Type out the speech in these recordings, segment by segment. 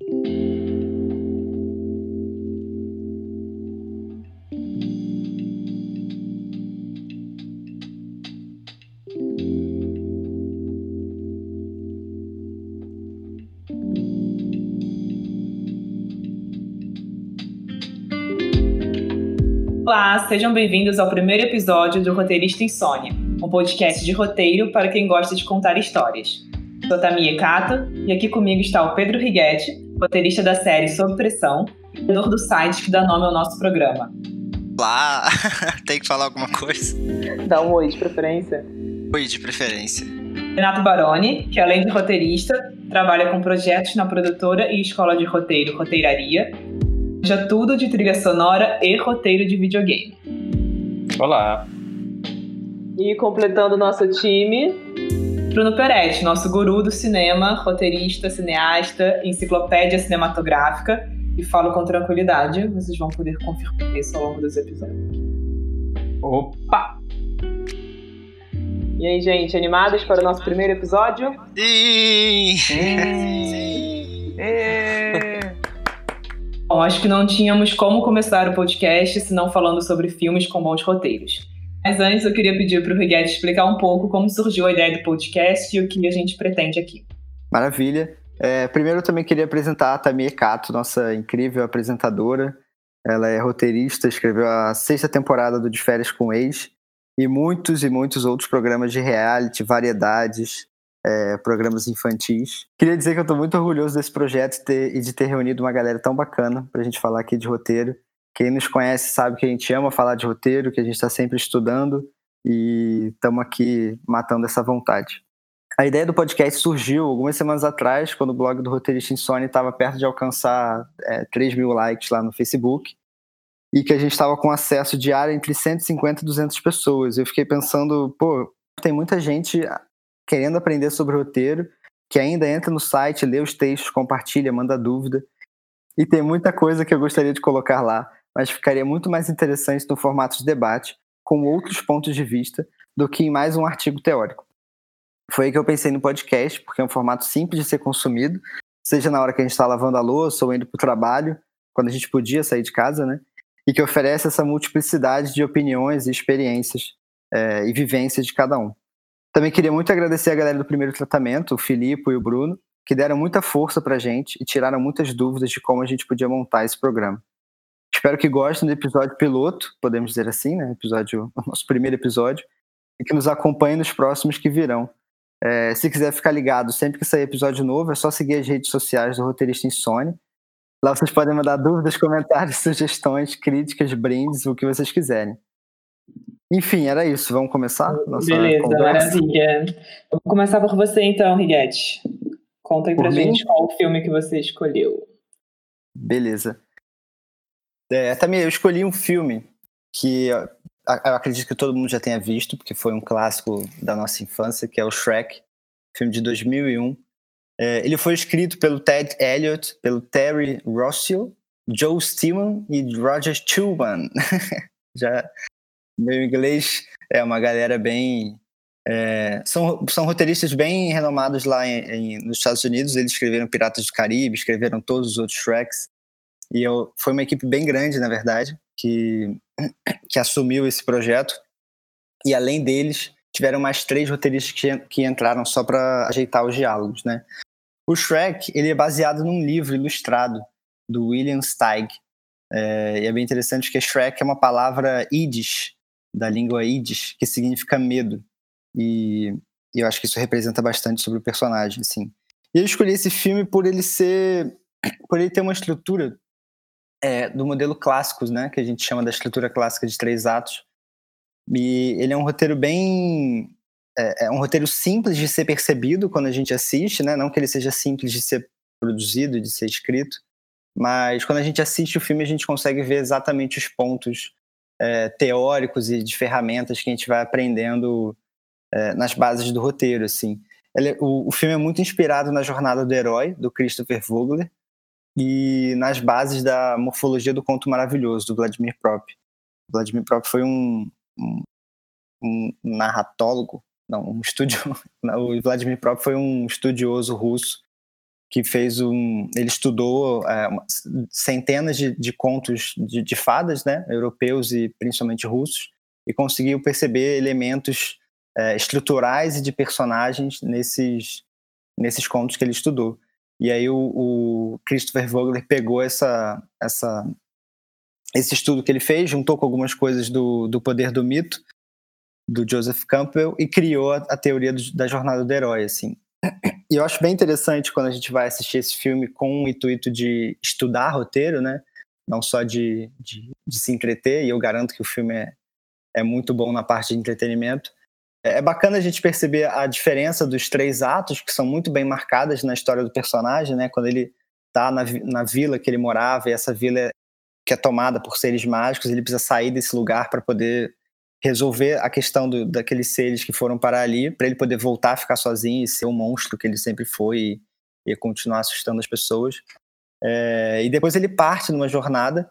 Olá, sejam bem-vindos ao primeiro episódio do Roteirista Insônia, um podcast de roteiro para quem gosta de contar histórias. Sou Tamia Cato e aqui comigo está o Pedro Righetti, roteirista da série Sob Pressão, criador do site que dá nome ao nosso programa. Olá, tem que falar alguma coisa? Dá um oi de preferência. Oi de preferência. Renato Baroni, que além de roteirista, trabalha com projetos na produtora e escola de roteiro Roteiraria já tudo de trilha sonora e roteiro de videogame. Olá! E completando nosso time, Bruno Peretti, nosso guru do cinema, roteirista, cineasta, enciclopédia cinematográfica. E falo com tranquilidade, vocês vão poder confirmar isso ao longo dos episódios. Opa! E aí, gente, animados para o nosso primeiro episódio? Sim! Sim! Bom, acho que não tínhamos como começar o podcast se não falando sobre filmes com bons roteiros. Mas antes eu queria pedir para o Riguete explicar um pouco como surgiu a ideia do podcast e o que a gente pretende aqui. Maravilha. É, primeiro eu também queria apresentar a Tamir Cato, nossa incrível apresentadora. Ela é roteirista, escreveu a sexta temporada do De Férias com Ex e muitos e muitos outros programas de reality, variedades, é, programas infantis. Queria dizer que eu estou muito orgulhoso desse projeto e de ter reunido uma galera tão bacana para a gente falar aqui de roteiro. Quem nos conhece sabe que a gente ama falar de roteiro, que a gente está sempre estudando e estamos aqui matando essa vontade. A ideia do podcast surgiu algumas semanas atrás, quando o blog do Roteirista Insônia estava perto de alcançar é, 3 mil likes lá no Facebook e que a gente estava com acesso diário entre 150 e 200 pessoas. Eu fiquei pensando, pô, tem muita gente querendo aprender sobre roteiro, que ainda entra no site, lê os textos, compartilha, manda dúvida. E tem muita coisa que eu gostaria de colocar lá, mas ficaria muito mais interessante no formato de debate, com outros pontos de vista, do que em mais um artigo teórico. Foi aí que eu pensei no podcast, porque é um formato simples de ser consumido, seja na hora que a gente está lavando a louça ou indo para o trabalho, quando a gente podia sair de casa, né? E que oferece essa multiplicidade de opiniões e experiências é, e vivências de cada um. Também queria muito agradecer a galera do primeiro tratamento, o Filipe e o Bruno, que deram muita força pra gente e tiraram muitas dúvidas de como a gente podia montar esse programa. Espero que gostem do episódio piloto, podemos dizer assim, né? Episódio, nosso primeiro episódio, e que nos acompanhem nos próximos que virão. É, se quiser ficar ligado sempre que sair episódio novo, é só seguir as redes sociais do Roteirista Insônia. Lá vocês podem mandar dúvidas, comentários, sugestões, críticas, brindes, o que vocês quiserem. Enfim, era isso. Vamos começar? Beleza, conversa. maravilha. Eu vou começar por você então, Riguete. Conta aí por pra mim? gente qual o filme que você escolheu. Beleza. É, também eu escolhi um filme que eu acredito que todo mundo já tenha visto, porque foi um clássico da nossa infância, que é o Shrek, filme de 2001. É, ele foi escrito pelo Ted Elliott, pelo Terry Rossio, Joe Stillman e Roger Schulman. já meu inglês é uma galera bem. É, são, são roteiristas bem renomados lá em, em, nos Estados Unidos. Eles escreveram Piratas do Caribe, escreveram todos os outros Shreks. E eu, foi uma equipe bem grande, na verdade, que, que assumiu esse projeto. E além deles, tiveram mais três roteiristas que, que entraram só para ajeitar os diálogos, né? O Shrek ele é baseado num livro ilustrado do William Steig. É, e é bem interessante porque Shrek é uma palavra Yiddish, da língua Yiddish, que significa medo. E, e, eu acho que isso representa bastante sobre o personagem, assim. E eu escolhi esse filme por ele ser, por ele ter uma estrutura é, do modelo clássico, né, que a gente chama da estrutura clássica de três atos. E ele é um roteiro bem é, é um roteiro simples de ser percebido quando a gente assiste, né? Não que ele seja simples de ser produzido, de ser escrito, mas quando a gente assiste o filme a gente consegue ver exatamente os pontos é, teóricos e de ferramentas que a gente vai aprendendo é, nas bases do roteiro, assim. Ele, o, o, filme é muito inspirado na Jornada do Herói, do Christopher Vogler, e nas bases da morfologia do conto maravilhoso, do Vladimir Prop. O Vladimir Prop foi um, um, um narratólogo, não, um estúdio. o Vladimir Prop foi um estudioso russo que fez um. Ele estudou é, centenas de, de contos de, de, fadas, né, europeus e principalmente russos, e conseguiu perceber elementos é, estruturais e de personagens nesses, nesses contos que ele estudou. E aí o, o Christopher Vogler pegou essa, essa, esse estudo que ele fez, juntou com algumas coisas do, do Poder do Mito, do Joseph Campbell, e criou a, a teoria do, da jornada do herói, assim. E eu acho bem interessante quando a gente vai assistir esse filme com o intuito de estudar roteiro, né? Não só de, de, de se entreter, e eu garanto que o filme é, é muito bom na parte de entretenimento. É, é bacana a gente perceber a diferença dos três atos, que são muito bem marcadas na história do personagem, né? Quando ele tá na, na vila que ele morava, e essa vila é, que é tomada por seres mágicos, ele precisa sair desse lugar para poder resolver a questão do, daqueles seres que foram parar ali, para ele poder voltar a ficar sozinho e ser o monstro que ele sempre foi e, e continuar assustando as pessoas. É, e depois ele parte numa jornada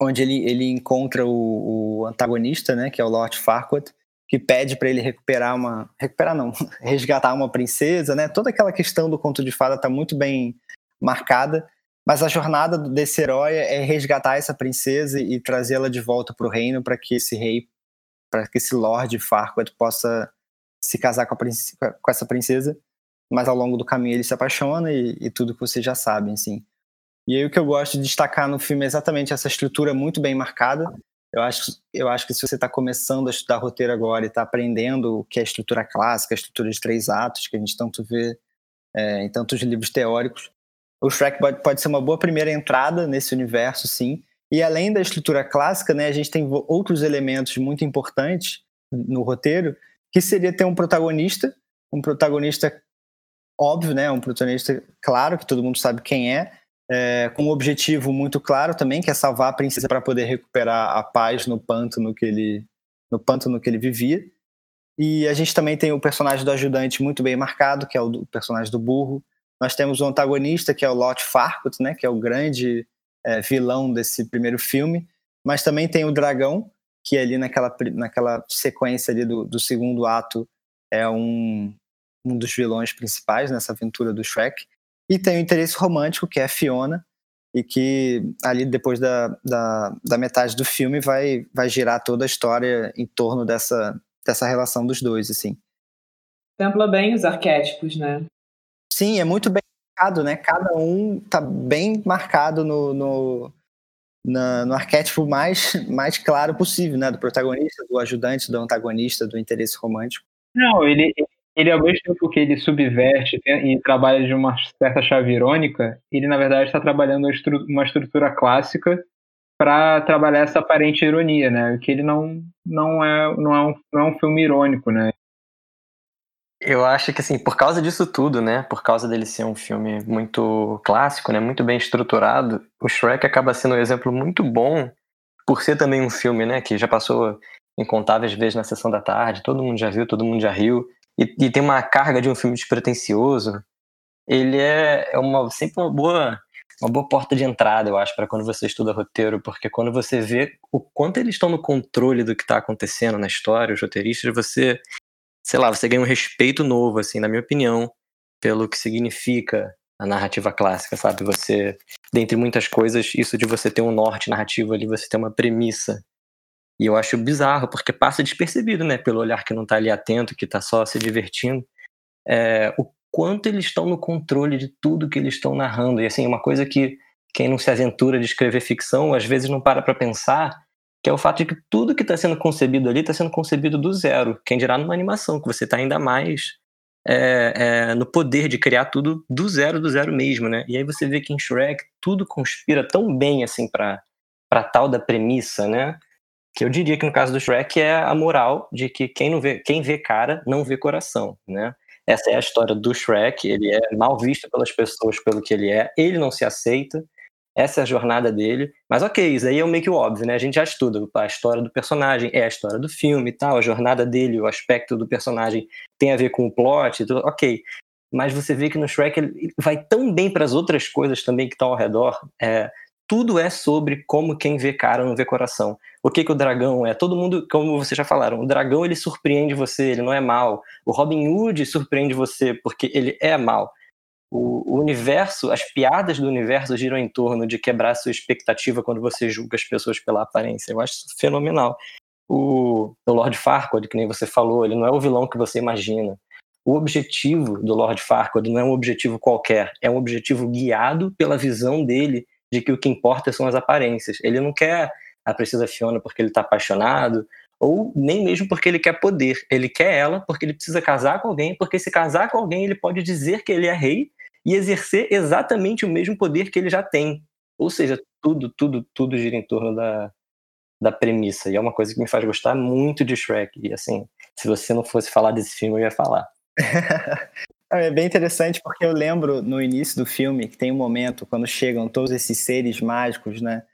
onde ele, ele encontra o, o antagonista, né, que é o Lord Farquaad, que pede para ele recuperar uma. recuperar não, resgatar uma princesa, né? Toda aquela questão do conto de fada está muito bem marcada, mas a jornada desse herói é resgatar essa princesa e trazê-la de volta para o reino para que esse rei para que esse Lord Farquaad possa se casar com, com, essa princesa, mas ao longo do caminho ele se apaixona e, e, tudo que vocês já sabem, assim. E aí o que eu gosto de destacar no filme é exatamente essa estrutura muito bem marcada. Eu acho, eu acho que se você está começando a estudar roteiro agora e está aprendendo o que é estrutura clássica, a estrutura de três atos, que a gente tanto vê é, em tantos livros teóricos, o Shrek pode, pode ser uma boa primeira entrada nesse universo, sim, e além da estrutura clássica, né, a gente tem outros elementos muito importantes no roteiro, que seria ter um protagonista, um protagonista óbvio, né, um protagonista claro, que todo mundo sabe quem é, é com um objetivo muito claro também, que é salvar a princesa para poder recuperar a paz no pântano que ele no pântano que ele vivia. E a gente também tem o personagem do ajudante muito bem marcado, que é o, do, o personagem do burro. Nós temos o antagonista, que é o Lot Farquaad, né, que é o grande é, vilão desse primeiro filme, mas também tem o dragão, que ali naquela, naquela sequência ali do, do segundo ato é um, um dos vilões principais nessa aventura do Shrek. E tem o interesse romântico, que é a Fiona, e que ali depois da, da, da, metade do filme vai, vai girar toda a história em torno dessa, dessa relação dos dois, assim. Templa bem os arquétipos, né? Sim, é muito bem marcado, né? Cada um tá bem marcado no, no, na, no arquétipo mais, mais claro possível, né? Do protagonista, do ajudante, do antagonista, do interesse romântico. Não, ele, ele ao mesmo tempo que ele subverte e trabalha de uma certa chave irônica, ele na verdade está trabalhando uma estrutura clássica para trabalhar essa aparente ironia, né? Que ele não, não, é, não, é um, não é um filme irônico, né? Eu acho que, assim, por causa disso tudo, né? Por causa dele ser um filme muito clássico, né? Muito bem estruturado, o Shrek acaba sendo um exemplo muito bom por ser também um filme, né? Que já passou incontáveis vezes na sessão da tarde, todo mundo já viu, todo mundo já riu, e, e tem uma carga de um filme despretensioso. Ele é, é uma, sempre uma boa, uma boa porta de entrada, eu acho, para quando você estuda roteiro, porque quando você vê o quanto eles estão no controle do que está acontecendo na história, os roteiristas, você sei lá, você ganha um respeito novo, assim, na minha opinião, pelo que significa a narrativa clássica, sabe? Você, dentre muitas coisas, isso de você ter um norte narrativo ali, você ter uma premissa. E eu acho bizarro, porque passa despercebido, né? Pelo olhar que não tá ali atento, que tá só se divertindo. É, o quanto eles estão no controle de tudo que eles estão narrando. E assim, uma coisa que quem não se aventura de escrever ficção, às vezes não para para pensar, que é o fato de que tudo que está sendo concebido ali está sendo concebido do zero. Quem dirá numa animação, que você está ainda mais é, é, no poder de criar tudo do zero, do zero mesmo, né? E aí você vê que em Shrek tudo conspira tão bem assim para tal da premissa, né? Que eu diria que no caso do Shrek é a moral de que quem não vê, quem vê cara não vê coração, né? Essa é a história do Shrek, ele é mal visto pelas pessoas pelo que ele é, ele não se aceita, essa é a jornada dele. Mas ok, isso aí é meio que óbvio, né? A gente já estuda a história do personagem, é a história do filme e tal, a jornada dele, o aspecto do personagem tem a ver com o plot tudo, ok. Mas você vê que no Shrek ele vai tão bem para as outras coisas também que estão ao redor. É, tudo é sobre como quem vê cara não vê coração. O que, que o dragão é? Todo mundo, como vocês já falaram, o dragão ele surpreende você, ele não é mal. O Robin Hood surpreende você porque ele é mal O, o universo, as piadas do universo giram em torno de quebrar sua expectativa quando você julga as pessoas pela aparência. Eu acho isso fenomenal. O, o Lord Farquaad, que nem você falou, ele não é o vilão que você imagina. O objetivo do Lord Farquaad não é um objetivo qualquer, é um objetivo guiado pela visão dele de que o que importa são as aparências. Ele não quer a Princesa Fiona porque ele está apaixonado, ou nem mesmo porque ele quer poder. Ele quer ela porque ele precisa casar com alguém, porque se casar com alguém ele pode dizer que ele é rei e exercer exatamente o mesmo poder que ele já tem. Ou seja, tudo, tudo, tudo gira em torno da, da premissa. E é uma coisa que me faz gostar muito de Shrek. E assim, se você não fosse falar desse filme, eu ia falar. é bem interessante porque eu lembro no início do filme que tem um momento quando chegam todos esses seres mágicos, né?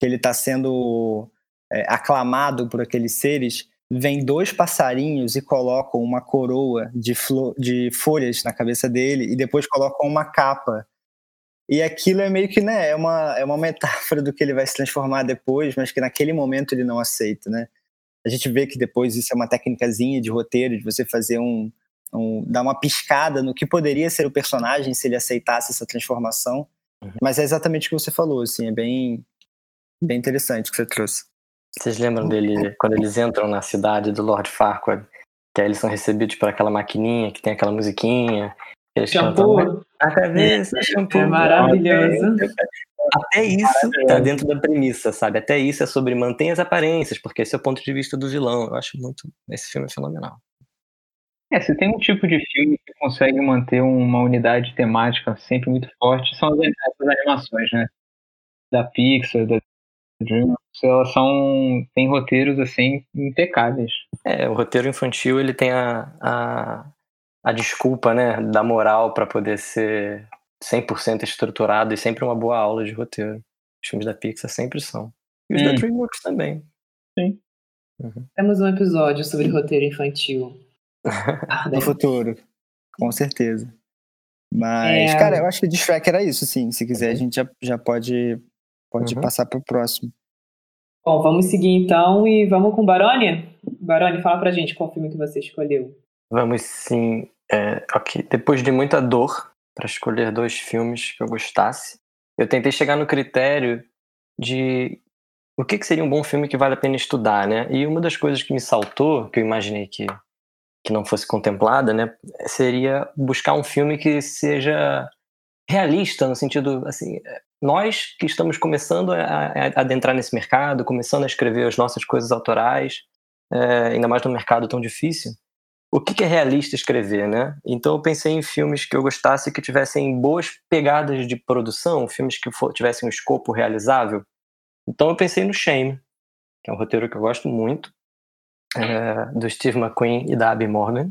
Que ele está sendo é, aclamado por aqueles seres. Vem dois passarinhos e colocam uma coroa de, flor, de folhas na cabeça dele e depois colocam uma capa e aquilo é meio que, né, é uma, é uma metáfora do que ele vai se transformar depois, mas que naquele momento ele não aceita, né? A gente vê que depois isso é uma técnicazinha de roteiro, de você fazer um, um dar uma piscada no que poderia ser o personagem se ele aceitasse essa transformação. Uhum. Mas é exatamente o que você falou, assim, é bem, bem interessante o que você trouxe. Vocês lembram dele quando eles entram na cidade do Lord Farquaad? Que aí eles são recebidos por aquela maquininha que tem aquela musiquinha, shampoo. A cabeça, shampoo. É maravilhoso. Até isso tá dentro da premissa, sabe? Até isso é sobre manter as aparências, porque esse é o ponto de vista do vilão. Eu acho muito. Esse filme é fenomenal. É, se tem um tipo de filme que consegue manter uma unidade temática sempre muito forte, são as, as animações, né? Da Pixar, da DreamWorks, elas são. tem roteiros assim impecáveis. É, o roteiro infantil ele tem a, a a desculpa, né, da moral para poder ser 100% estruturado e sempre uma boa aula de roteiro. Os filmes da Pixar sempre são. E os hum. da DreamWorks também. Sim. Uhum. Temos um episódio sobre roteiro infantil. No futuro. Com certeza. Mas, é... cara, eu acho que de Shrek era isso, sim. Se quiser, a uhum. gente já, já pode, pode uhum. passar pro próximo. Bom, vamos seguir então e vamos com Baroni? Baroni, fala pra gente qual filme que você escolheu. Vamos sim. É, ok. Depois de muita dor para escolher dois filmes que eu gostasse, eu tentei chegar no critério de o que, que seria um bom filme que vale a pena estudar, né? E uma das coisas que me saltou, que eu imaginei que, que não fosse contemplada, né, seria buscar um filme que seja realista no sentido assim, nós que estamos começando a, a adentrar nesse mercado, começando a escrever as nossas coisas autorais, é, ainda mais num mercado tão difícil, o que, que é realista escrever, né? Então eu pensei em filmes que eu gostasse que tivessem boas pegadas de produção, filmes que tivessem um escopo realizável. Então eu pensei no Shame, que é um roteiro que eu gosto muito, é, do Steve McQueen e da Abby Morgan,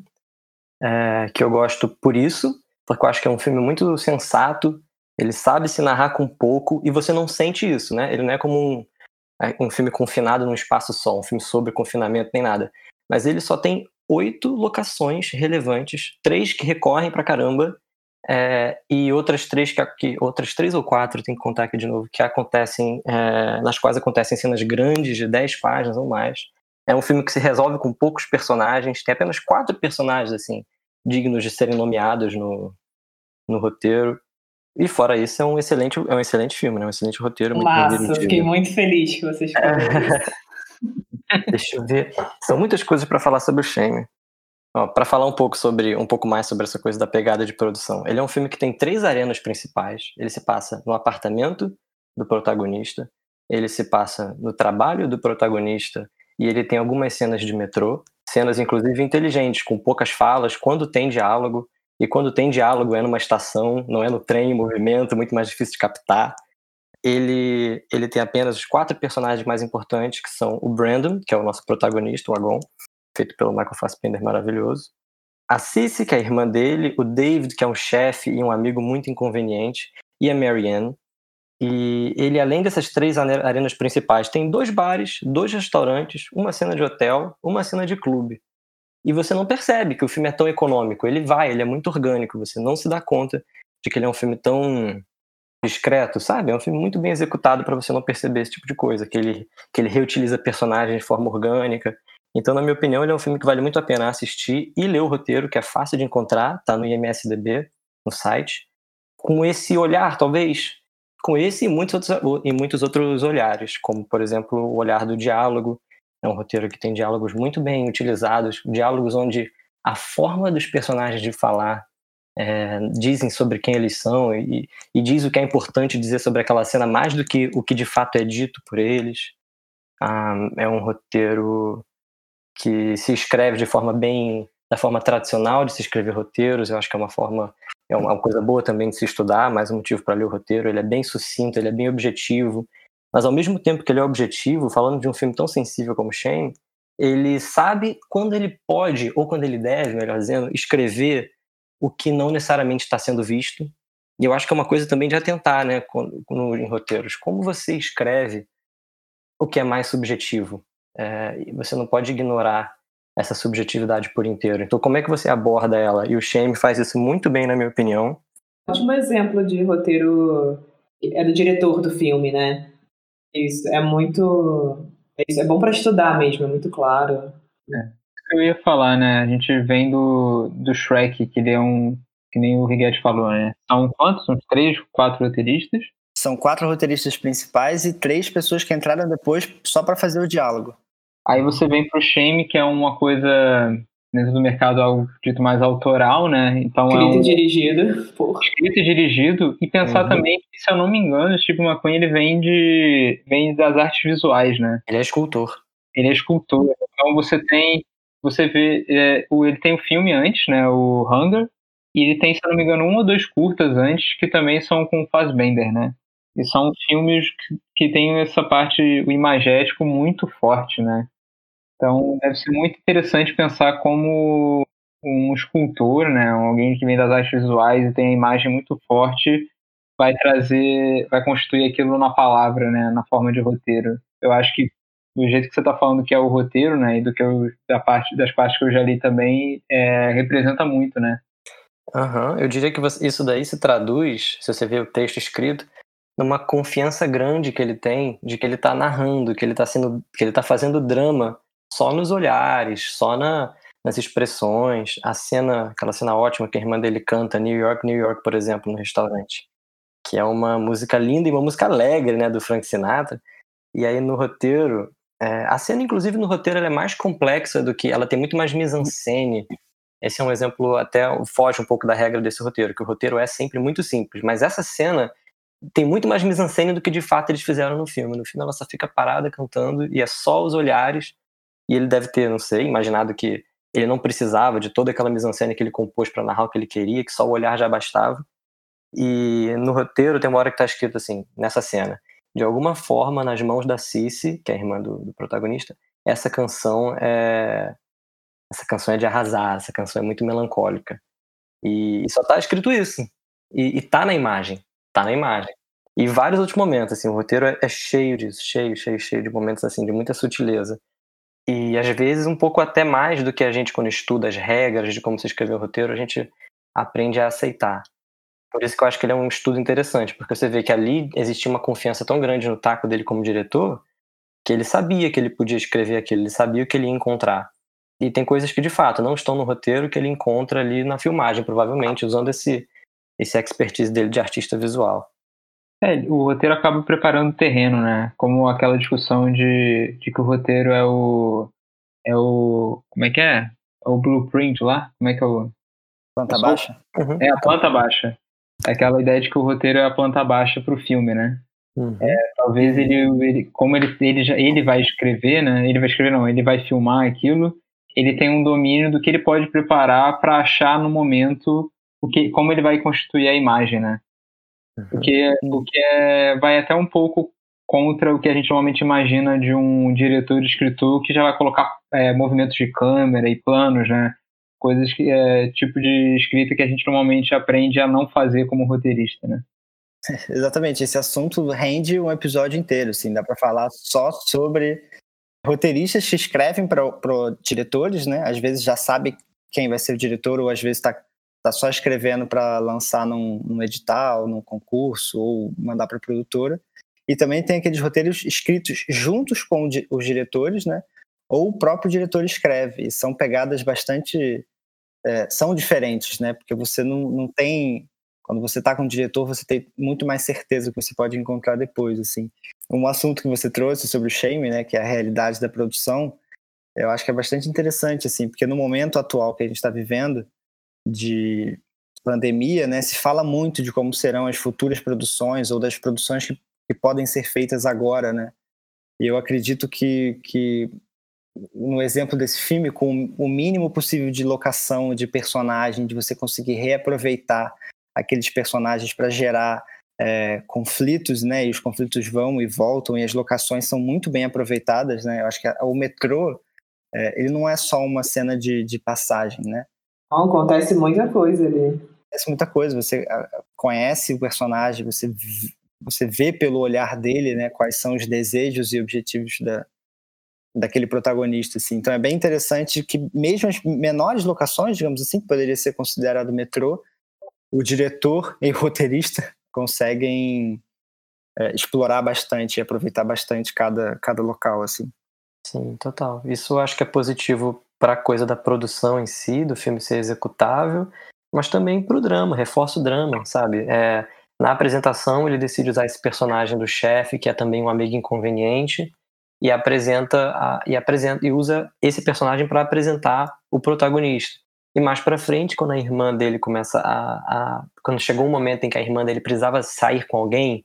é, que eu gosto por isso, porque eu acho que é um filme muito sensato, ele sabe se narrar com pouco e você não sente isso, né? Ele não é como um, é, um filme confinado num espaço só, um filme sobre confinamento nem nada. Mas ele só tem oito locações relevantes, três que recorrem pra caramba, é, e outras três que, que, outras três ou quatro, tem que contar aqui de novo, que acontecem, é, nas quais acontecem cenas grandes de dez páginas ou mais. É um filme que se resolve com poucos personagens, tem apenas quatro personagens assim dignos de serem nomeados no, no roteiro. E fora isso, é um excelente, é um excelente filme, né? Um excelente roteiro. Muito Massa, fiquei muito feliz que vocês Deixa eu ver. São muitas coisas para falar sobre o Shame. Para falar um pouco sobre um pouco mais sobre essa coisa da pegada de produção. Ele é um filme que tem três arenas principais. Ele se passa no apartamento do protagonista, ele se passa no trabalho do protagonista e ele tem algumas cenas de metrô, cenas inclusive inteligentes, com poucas falas, quando tem diálogo. E quando tem diálogo é numa estação, não é no trem em movimento, muito mais difícil de captar ele, ele tem apenas os quatro personagens mais importantes, que são o Brandon, que é o nosso protagonista, o Agon, feito pelo Michael Fassbender maravilhoso. A Cici, que é a irmã dele, o David, que é um chefe e um amigo muito inconveniente, e a Marianne. E ele, além dessas três arenas principais, tem dois bares, dois restaurantes, uma cena de hotel, uma cena de clube. E você não percebe que o filme é tão econômico. Ele vai, ele é muito orgânico. Você não se dá conta de que ele é um filme tão discreto, sabe? É um filme muito bem executado para você não perceber esse tipo de coisa, que ele, que ele reutiliza personagens de forma orgânica. Então, na minha opinião, ele é um filme que vale muito a pena assistir e ler o roteiro, que é fácil de encontrar, tá no IMSDB, no site. com esse olhar, talvez, com esse e muitos outros, e muitos outros olhares, como, por exemplo, o olhar do diálogo. É um roteiro que tem diálogos muito bem utilizados, diálogos onde a forma dos personagens de falar é, dizem sobre quem eles são e, e, diz o que é importante dizer sobre aquela cena mais do que o que de fato é dito por eles. Ah, é um roteiro que se escreve de forma bem da forma tradicional de se escrever roteiros. Eu acho que é uma forma é uma coisa boa também de se estudar, mais um motivo para ler o roteiro. Ele é bem sucinto, ele é bem objetivo, mas ao mesmo tempo que ele é objetivo, falando de um filme tão sensível como Shane, ele sabe quando ele pode ou quando ele deve, melhor dizendo, escrever o que não necessariamente está sendo visto. E eu acho que é uma coisa também de atentar, né, em roteiros. Como você escreve o que é mais subjetivo? É, você não pode ignorar essa subjetividade por inteiro. Então, como é que você aborda ela? E o Shame faz isso muito bem, na minha opinião. Ótimo exemplo de roteiro é do diretor do filme, né? Isso é muito. Isso é bom para estudar mesmo, é muito claro. É. Eu ia falar, né? A gente vem do, do Shrek, que ele é um. Que nem o Riguete falou, né? São quantos? São três, quatro roteiristas? São quatro roteiristas principais e três pessoas que entraram depois só para fazer o diálogo. Aí você vem pro Shame, que é uma coisa dentro do mercado algo dito mais autoral, né? Então Escrito é um... e dirigido. Porra. Escrito e dirigido. E pensar uhum. também que, se eu não me engano, o Steve McQueen ele vem, de... vem das artes visuais, né? Ele é escultor. Ele é escultor. Então você tem. Você vê. É, ele tem o um filme antes, né? O Hunger. E ele tem, se eu não me engano, um ou dois curtas antes que também são com o Fassbender, né? E são filmes que, que têm essa parte, o imagético muito forte, né? Então, deve ser muito interessante pensar como um escultor, né, alguém que vem das artes visuais e tem a imagem muito forte, vai trazer, vai constituir aquilo na palavra, né, na forma de roteiro. Eu acho que do jeito que você está falando que é o roteiro, né, e do que eu, da parte das partes que eu já li também, é, representa muito, né. Uhum. Eu diria que você, isso daí se traduz, se você vê o texto escrito, numa confiança grande que ele tem de que ele está narrando, que ele está sendo, que ele está fazendo drama só nos olhares, só na, nas expressões. A cena, aquela cena ótima que a irmã dele canta, New York, New York, por exemplo, no restaurante, que é uma música linda e uma música alegre, né, do Frank Sinatra. E aí no roteiro, é, a cena, inclusive, no roteiro ela é mais complexa do que. Ela tem muito mais mise-en-scène. Esse é um exemplo, até foge um pouco da regra desse roteiro, que o roteiro é sempre muito simples. Mas essa cena tem muito mais mise-en-scène do que de fato eles fizeram no filme. No filme ela só fica parada cantando e é só os olhares e ele deve ter, não sei, imaginado que ele não precisava de toda aquela mise-en-scène que ele compôs para narrar o que ele queria, que só o olhar já bastava. E no roteiro tem uma hora que está escrito assim, nessa cena, de alguma forma, nas mãos da Cici, que é a irmã do, do protagonista, essa canção é essa canção é de arrasar, essa canção é muito melancólica. E, e só está escrito isso. E, e tá na imagem, tá na imagem. E vários outros momentos, assim, o roteiro é, é cheio disso, cheio, cheio, cheio de momentos assim de muita sutileza. E às vezes um pouco até mais do que a gente quando estuda as regras de como se escrever o roteiro, a gente aprende a aceitar. Por isso que eu acho que ele é um estudo interessante, porque você vê que ali existia uma confiança tão grande no taco dele como diretor, que ele sabia que ele podia escrever aquilo, ele sabia o que ele ia encontrar. E tem coisas que de fato não estão no roteiro que ele encontra ali na filmagem, provavelmente, usando esse, esse expertise dele de artista visual. É, o roteiro acaba preparando o terreno, né? Como aquela discussão de, de que o roteiro é o. É o. Como é que é? É o blueprint lá? Como é que é o. Planta baixa? Uhum. É a planta baixa. É aquela ideia de que o roteiro é a planta baixa para o filme, né? Uhum. É, talvez ele, ele como ele, ele, já, ele vai escrever, né? Ele vai escrever, não, ele vai filmar aquilo. Ele tem um domínio do que ele pode preparar para achar no momento o que, como ele vai constituir a imagem, né? O que, o que é, vai até um pouco contra o que a gente normalmente imagina de um diretor e escritor que já vai colocar é, movimentos de câmera e planos, né? Coisas que é tipo de escrita que a gente normalmente aprende a não fazer como roteirista, né? Exatamente, esse assunto rende um episódio inteiro, assim, dá para falar só sobre roteiristas que escrevem para diretores, né? Às vezes já sabe quem vai ser o diretor ou às vezes está tá só escrevendo para lançar num, num, edital, num concurso ou mandar para produtora. E também tem aqueles roteiros escritos juntos com os diretores, né? Ou o próprio diretor escreve. E são pegadas bastante. É, são diferentes, né? Porque você não, não tem Quando você está com o diretor, você tem muito mais certeza que você pode encontrar depois, assim. Um assunto que você trouxe sobre o shame, né, que é a realidade da produção, eu acho que é bastante interessante, assim, porque no momento atual que a gente está vivendo de pandemia, né, se fala muito de como serão as futuras produções ou das produções que, que podem ser feitas agora, né. E eu acredito que, que no exemplo desse filme, com o mínimo possível de locação de personagem, de você conseguir reaproveitar aqueles personagens para gerar é, conflitos, né? E os conflitos vão e voltam e as locações são muito bem aproveitadas, né? Eu acho que a, o metrô é, ele não é só uma cena de, de passagem, né? Não, acontece muita coisa ali. Acontece muita coisa. Você conhece o personagem, você você vê pelo olhar dele, né? Quais são os desejos e objetivos da, daquele protagonista, assim. Então é bem interessante que mesmo as menores locações, digamos assim, que poderia ser considerado metrô, o diretor e o roteirista conseguem é, explorar bastante e aproveitar bastante cada, cada local, assim. Sim, total. Isso eu acho que é positivo para a coisa da produção em si, do filme ser executável, mas também para o drama, reforça o drama, sabe? É, na apresentação ele decide usar esse personagem do chefe, que é também um amigo inconveniente, e apresenta a, e apresenta e usa esse personagem para apresentar o protagonista. E mais para frente, quando a irmã dele começa a, a, Quando chegou um momento em que a irmã dele precisava sair com alguém,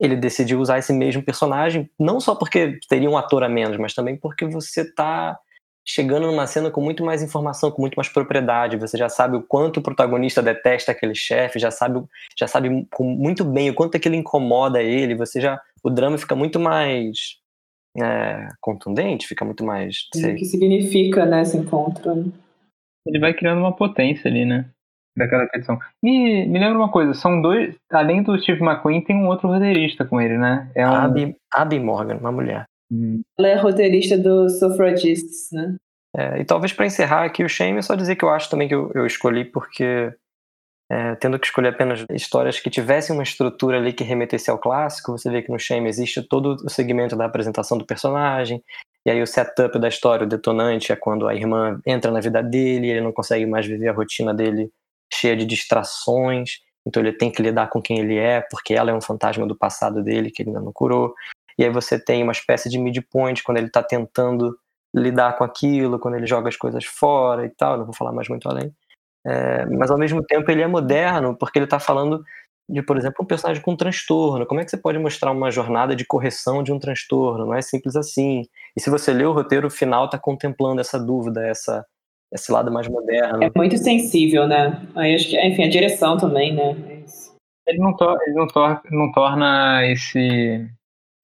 ele decidiu usar esse mesmo personagem, não só porque teria um ator a menos, mas também porque você está chegando numa cena com muito mais informação, com muito mais propriedade. Você já sabe o quanto o protagonista detesta aquele chefe, já sabe, já sabe muito bem o quanto aquilo incomoda ele. Você já, o drama fica muito mais é, contundente, fica muito mais. O que significa né, esse encontro? ele vai criando uma potência ali, né? Daquela petição. E me lembra uma coisa, são dois. Além do Steve McQueen, tem um outro roteirista com ele, né? É um... Abby, Abby Morgan, uma mulher. Hum. Ela é roteirista do Suffragists, né? É, e talvez para encerrar aqui o Shame, é só dizer que eu acho também que eu, eu escolhi porque, é, tendo que escolher apenas histórias que tivessem uma estrutura ali que remetesse ao clássico, você vê que no Shame existe todo o segmento da apresentação do personagem, e aí o setup da história, o detonante, é quando a irmã entra na vida dele, ele não consegue mais viver a rotina dele cheia de distrações, então ele tem que lidar com quem ele é, porque ela é um fantasma do passado dele que ele ainda não curou. E aí você tem uma espécie de midpoint quando ele está tentando lidar com aquilo, quando ele joga as coisas fora e tal, não vou falar mais muito além. É, mas ao mesmo tempo ele é moderno, porque ele está falando de, por exemplo, um personagem com um transtorno. Como é que você pode mostrar uma jornada de correção de um transtorno? Não é simples assim. E se você lê o roteiro, o final está contemplando essa dúvida, essa, esse lado mais moderno. É muito sensível, né? Aí acho que, enfim, a direção também, né? É ele não, to ele não, tor não torna esse,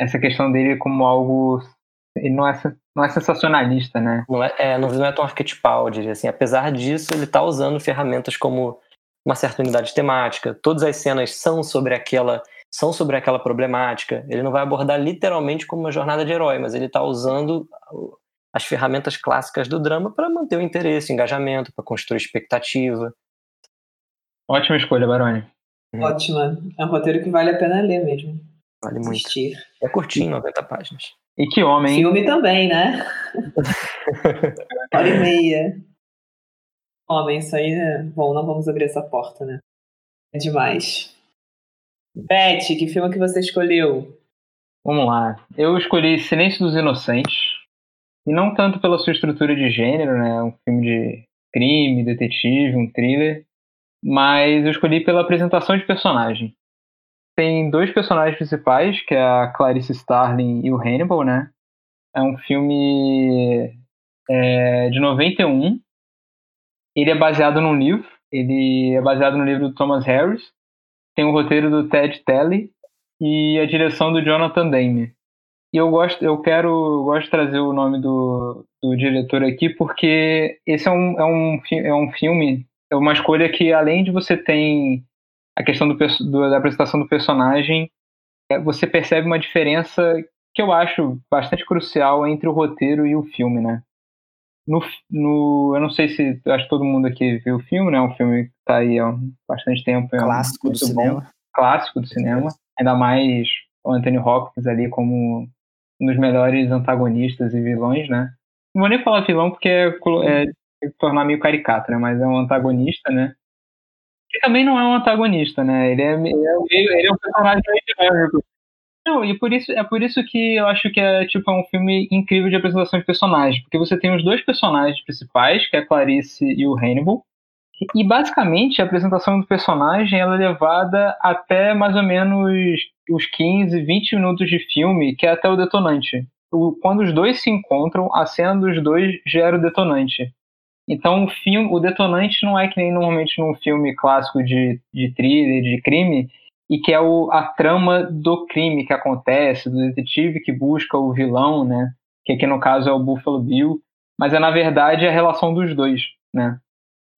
essa questão dele como algo. Ele não é, não é sensacionalista, né? Não é, é, não é tão arquetipal, diria assim. Apesar disso, ele está usando ferramentas como uma certa unidade temática. Todas as cenas são sobre aquela são sobre aquela problemática. Ele não vai abordar literalmente como uma jornada de herói, mas ele está usando as ferramentas clássicas do drama para manter o interesse, o engajamento, para construir expectativa. Ótima escolha, Baroni. Uhum. Ótima. É um roteiro que vale a pena ler mesmo. Vale muito. Assistir. É curtinho, 90 páginas. E que homem. Filme também, né? Hora e meia. Homem, isso aí, né? Bom, não vamos abrir essa porta, né? É demais. Beth, que filme que você escolheu? Vamos lá. Eu escolhi Silêncio dos Inocentes. E não tanto pela sua estrutura de gênero, né? Um filme de crime, detetive, um thriller. Mas eu escolhi pela apresentação de personagem. Tem dois personagens principais, que é a Clarice Starling e o Hannibal, né? É um filme é, de 91 ele é baseado num livro. Ele é baseado no livro do Thomas Harris. Tem o roteiro do Ted Telly e a direção do Jonathan Demme. E eu gosto, eu quero, eu gosto de trazer o nome do, do diretor aqui porque esse é um, é um, é um filme, é uma escolha que além de você tem a questão do, do, da apresentação do personagem, é, você percebe uma diferença que eu acho bastante crucial entre o roteiro e o filme, né? No, no, eu não sei se acho que todo mundo aqui viu o filme, né? Um filme que tá aí há bastante tempo. É clássico um, do cinema. Bom, clássico do cinema. Ainda mais o Anthony Hopkins ali como um dos melhores antagonistas e vilões, né? Não vou nem falar vilão porque é, é, é tornar meio caricato, né? Mas é um antagonista, né? Que também não é um antagonista, né? Ele é, ele é, ele é um personagem dinâmico. Não, e por isso, é por isso que eu acho que é, tipo, é um filme incrível de apresentação de personagens. Porque você tem os dois personagens principais, que é a Clarice e o Hannibal. E basicamente a apresentação do personagem ela é levada até mais ou menos os 15, 20 minutos de filme, que é até o detonante. Quando os dois se encontram, a cena dos dois gera o detonante. Então o filme, o detonante não é que nem normalmente num filme clássico de, de thriller, de crime, e que é o, a trama do crime que acontece, do detetive que busca o vilão, né? Que aqui no caso é o Buffalo Bill, mas é na verdade a relação dos dois, né?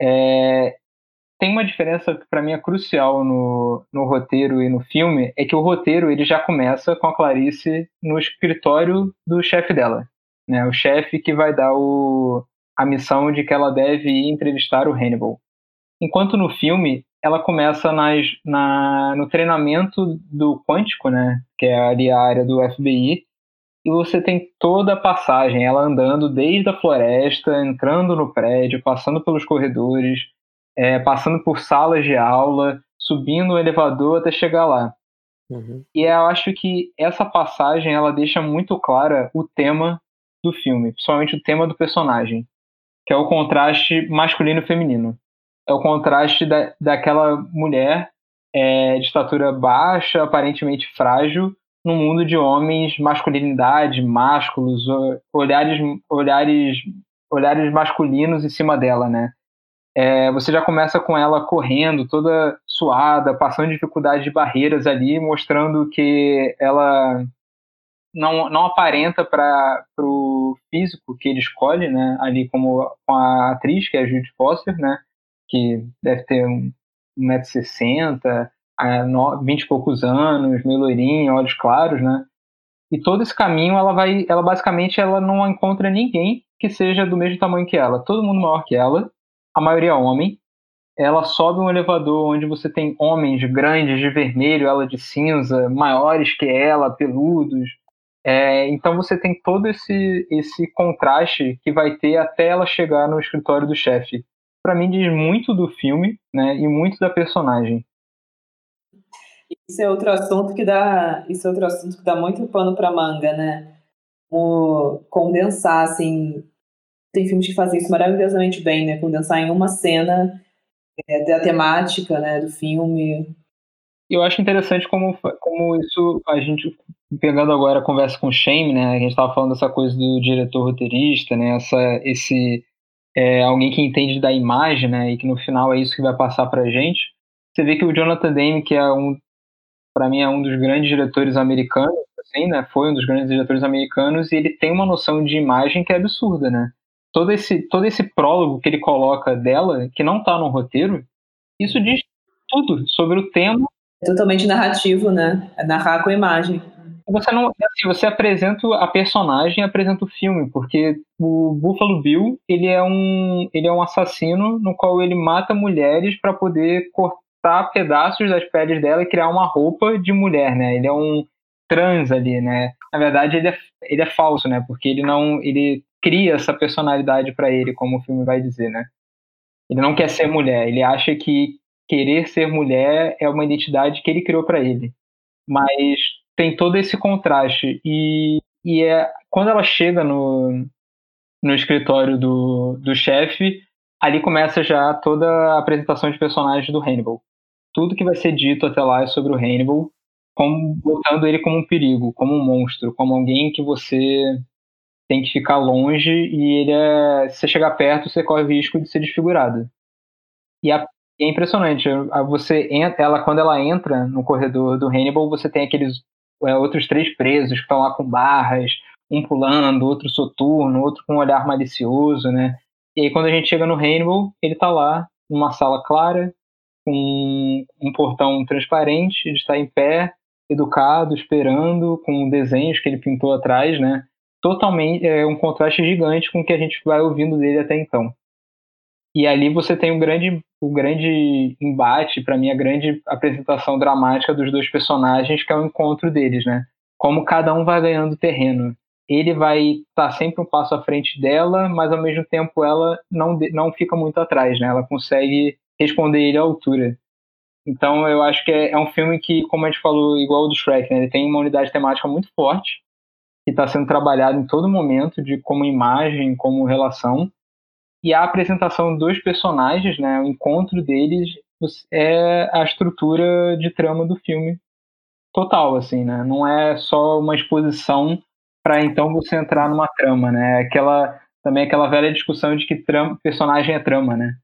É, tem uma diferença que para mim é crucial no, no roteiro e no filme, é que o roteiro ele já começa com a Clarice no escritório do chefe dela, né? O chefe que vai dar o, a missão de que ela deve ir entrevistar o Hannibal. Enquanto no filme ela começa nas, na, no treinamento do quântico, né? Que é ali a área do FBI. E você tem toda a passagem, ela andando desde a floresta, entrando no prédio, passando pelos corredores, é, passando por salas de aula, subindo o elevador até chegar lá. Uhum. E eu acho que essa passagem ela deixa muito clara o tema do filme, principalmente o tema do personagem, que é o contraste masculino e feminino é o contraste da, daquela mulher é, de estatura baixa, aparentemente frágil, num mundo de homens, masculinidade, másculos, olhares, olhares, olhares masculinos em cima dela, né? É, você já começa com ela correndo, toda suada, passando dificuldade de barreiras ali, mostrando que ela não, não aparenta para o físico que ele escolhe, né? Ali como com a atriz, que é a Judy Foster, né? que deve ter 1,60m, 20 e poucos anos, meio loirinho, olhos claros, né? E todo esse caminho, ela vai, ela basicamente ela não encontra ninguém que seja do mesmo tamanho que ela. Todo mundo maior que ela, a maioria é homem. Ela sobe um elevador onde você tem homens grandes de vermelho, ela de cinza, maiores que ela, peludos. É, então você tem todo esse, esse contraste que vai ter até ela chegar no escritório do chefe para mim diz muito do filme, né, e muito da personagem. Isso é outro assunto que dá, isso é outro assunto que dá muito pano para manga, né? O condensar assim, tem filmes que fazem isso maravilhosamente bem, né? Condensar em uma cena é, da temática, né, do filme. Eu acho interessante como, como isso a gente pegando agora a conversa com o Shane, né? A gente estava falando dessa coisa do diretor roteirista, né? Essa esse é, alguém que entende da imagem, né, e que no final é isso que vai passar para a gente. Você vê que o Jonathan Demme, que é um, para mim é um dos grandes diretores americanos, assim, né, foi um dos grandes diretores americanos, e ele tem uma noção de imagem que é absurda, né. Todo esse, todo esse prólogo que ele coloca dela, que não está no roteiro, isso diz tudo sobre o tema. É totalmente narrativo, né? É narrar com a imagem. Você não assim, você apresenta a personagem apresenta o filme porque o Buffalo Bill ele é um ele é um assassino no qual ele mata mulheres para poder cortar pedaços das peles dela e criar uma roupa de mulher né? Ele é um trans ali né? Na verdade ele é, ele é falso né? Porque ele não ele cria essa personalidade para ele como o filme vai dizer né? Ele não quer ser mulher ele acha que querer ser mulher é uma identidade que ele criou para ele mas tem todo esse contraste. E, e é quando ela chega no, no escritório do, do chefe, ali começa já toda a apresentação de personagens do Hannibal. Tudo que vai ser dito até lá é sobre o Hannibal, como, botando ele como um perigo, como um monstro, como alguém que você tem que ficar longe e ele é, se você chegar perto, você corre o risco de ser desfigurado. E a, é impressionante. Você ela quando ela entra no corredor do Hannibal, você tem aqueles é, outros três presos que estão lá com barras, um pulando, outro soturno, outro com um olhar malicioso, né? E aí quando a gente chega no Rainbow, ele está lá numa sala clara, com um portão transparente, ele está em pé, educado, esperando, com desenhos que ele pintou atrás, né? Totalmente é um contraste gigante com o que a gente vai ouvindo dele até então. E ali você tem um grande, o grande embate, para mim, a grande apresentação dramática dos dois personagens, que é o encontro deles, né? Como cada um vai ganhando terreno. Ele vai estar tá sempre um passo à frente dela, mas ao mesmo tempo ela não, não fica muito atrás, né? Ela consegue responder ele à altura. Então eu acho que é, é, um filme que, como a gente falou, igual o do Shrek, né? ele tem uma unidade temática muito forte, que está sendo trabalhado em todo momento, de como imagem, como relação. E a apresentação dos personagens, né, o encontro deles, é a estrutura de trama do filme total, assim, né? Não é só uma exposição para então você entrar numa trama, né? Aquela também aquela velha discussão de que trama, personagem é trama, né?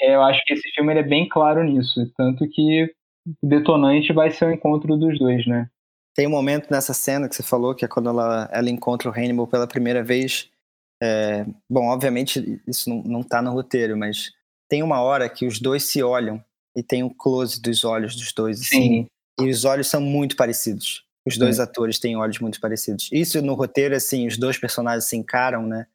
É, eu acho que esse filme é bem claro nisso, tanto que o detonante vai ser o encontro dos dois, né? Tem um momento nessa cena que você falou que é quando ela, ela encontra o Hannibal pela primeira vez. É, bom, obviamente isso não, não tá no roteiro, mas tem uma hora que os dois se olham e tem um close dos olhos dos dois. Assim, Sim. E os olhos são muito parecidos. Os dois é. atores têm olhos muito parecidos. Isso no roteiro, assim, os dois personagens se encaram, né?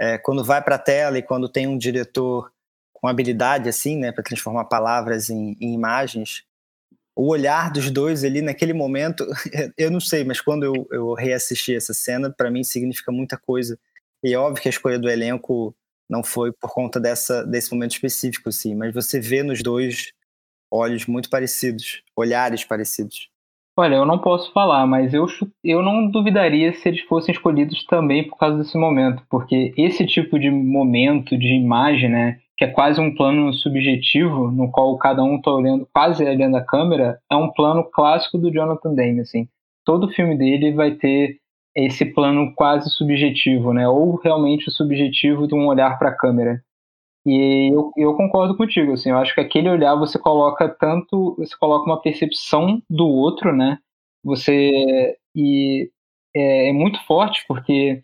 É, quando vai para a tela e quando tem um diretor com habilidade, assim, né, para transformar palavras em, em, imagens, o olhar dos dois ali naquele momento, eu não sei, mas quando eu, eu reassisti essa cena, para mim significa muita coisa. E é óbvio que a escolha do elenco não foi por conta dessa, desse momento específico, assim, mas você vê nos dois olhos muito parecidos, olhares parecidos. Olha, eu não posso falar, mas eu, eu não duvidaria se eles fossem escolhidos também por causa desse momento, porque esse tipo de momento, de imagem, né, que é quase um plano subjetivo, no qual cada um está olhando, quase olhando a câmera, é um plano clássico do Jonathan Demme, assim. Todo filme dele vai ter esse plano quase subjetivo, né, ou realmente o subjetivo de um olhar para a câmera. E eu, eu concordo contigo, assim, eu acho que aquele olhar você coloca tanto, você coloca uma percepção do outro, né? Você e é, é muito forte porque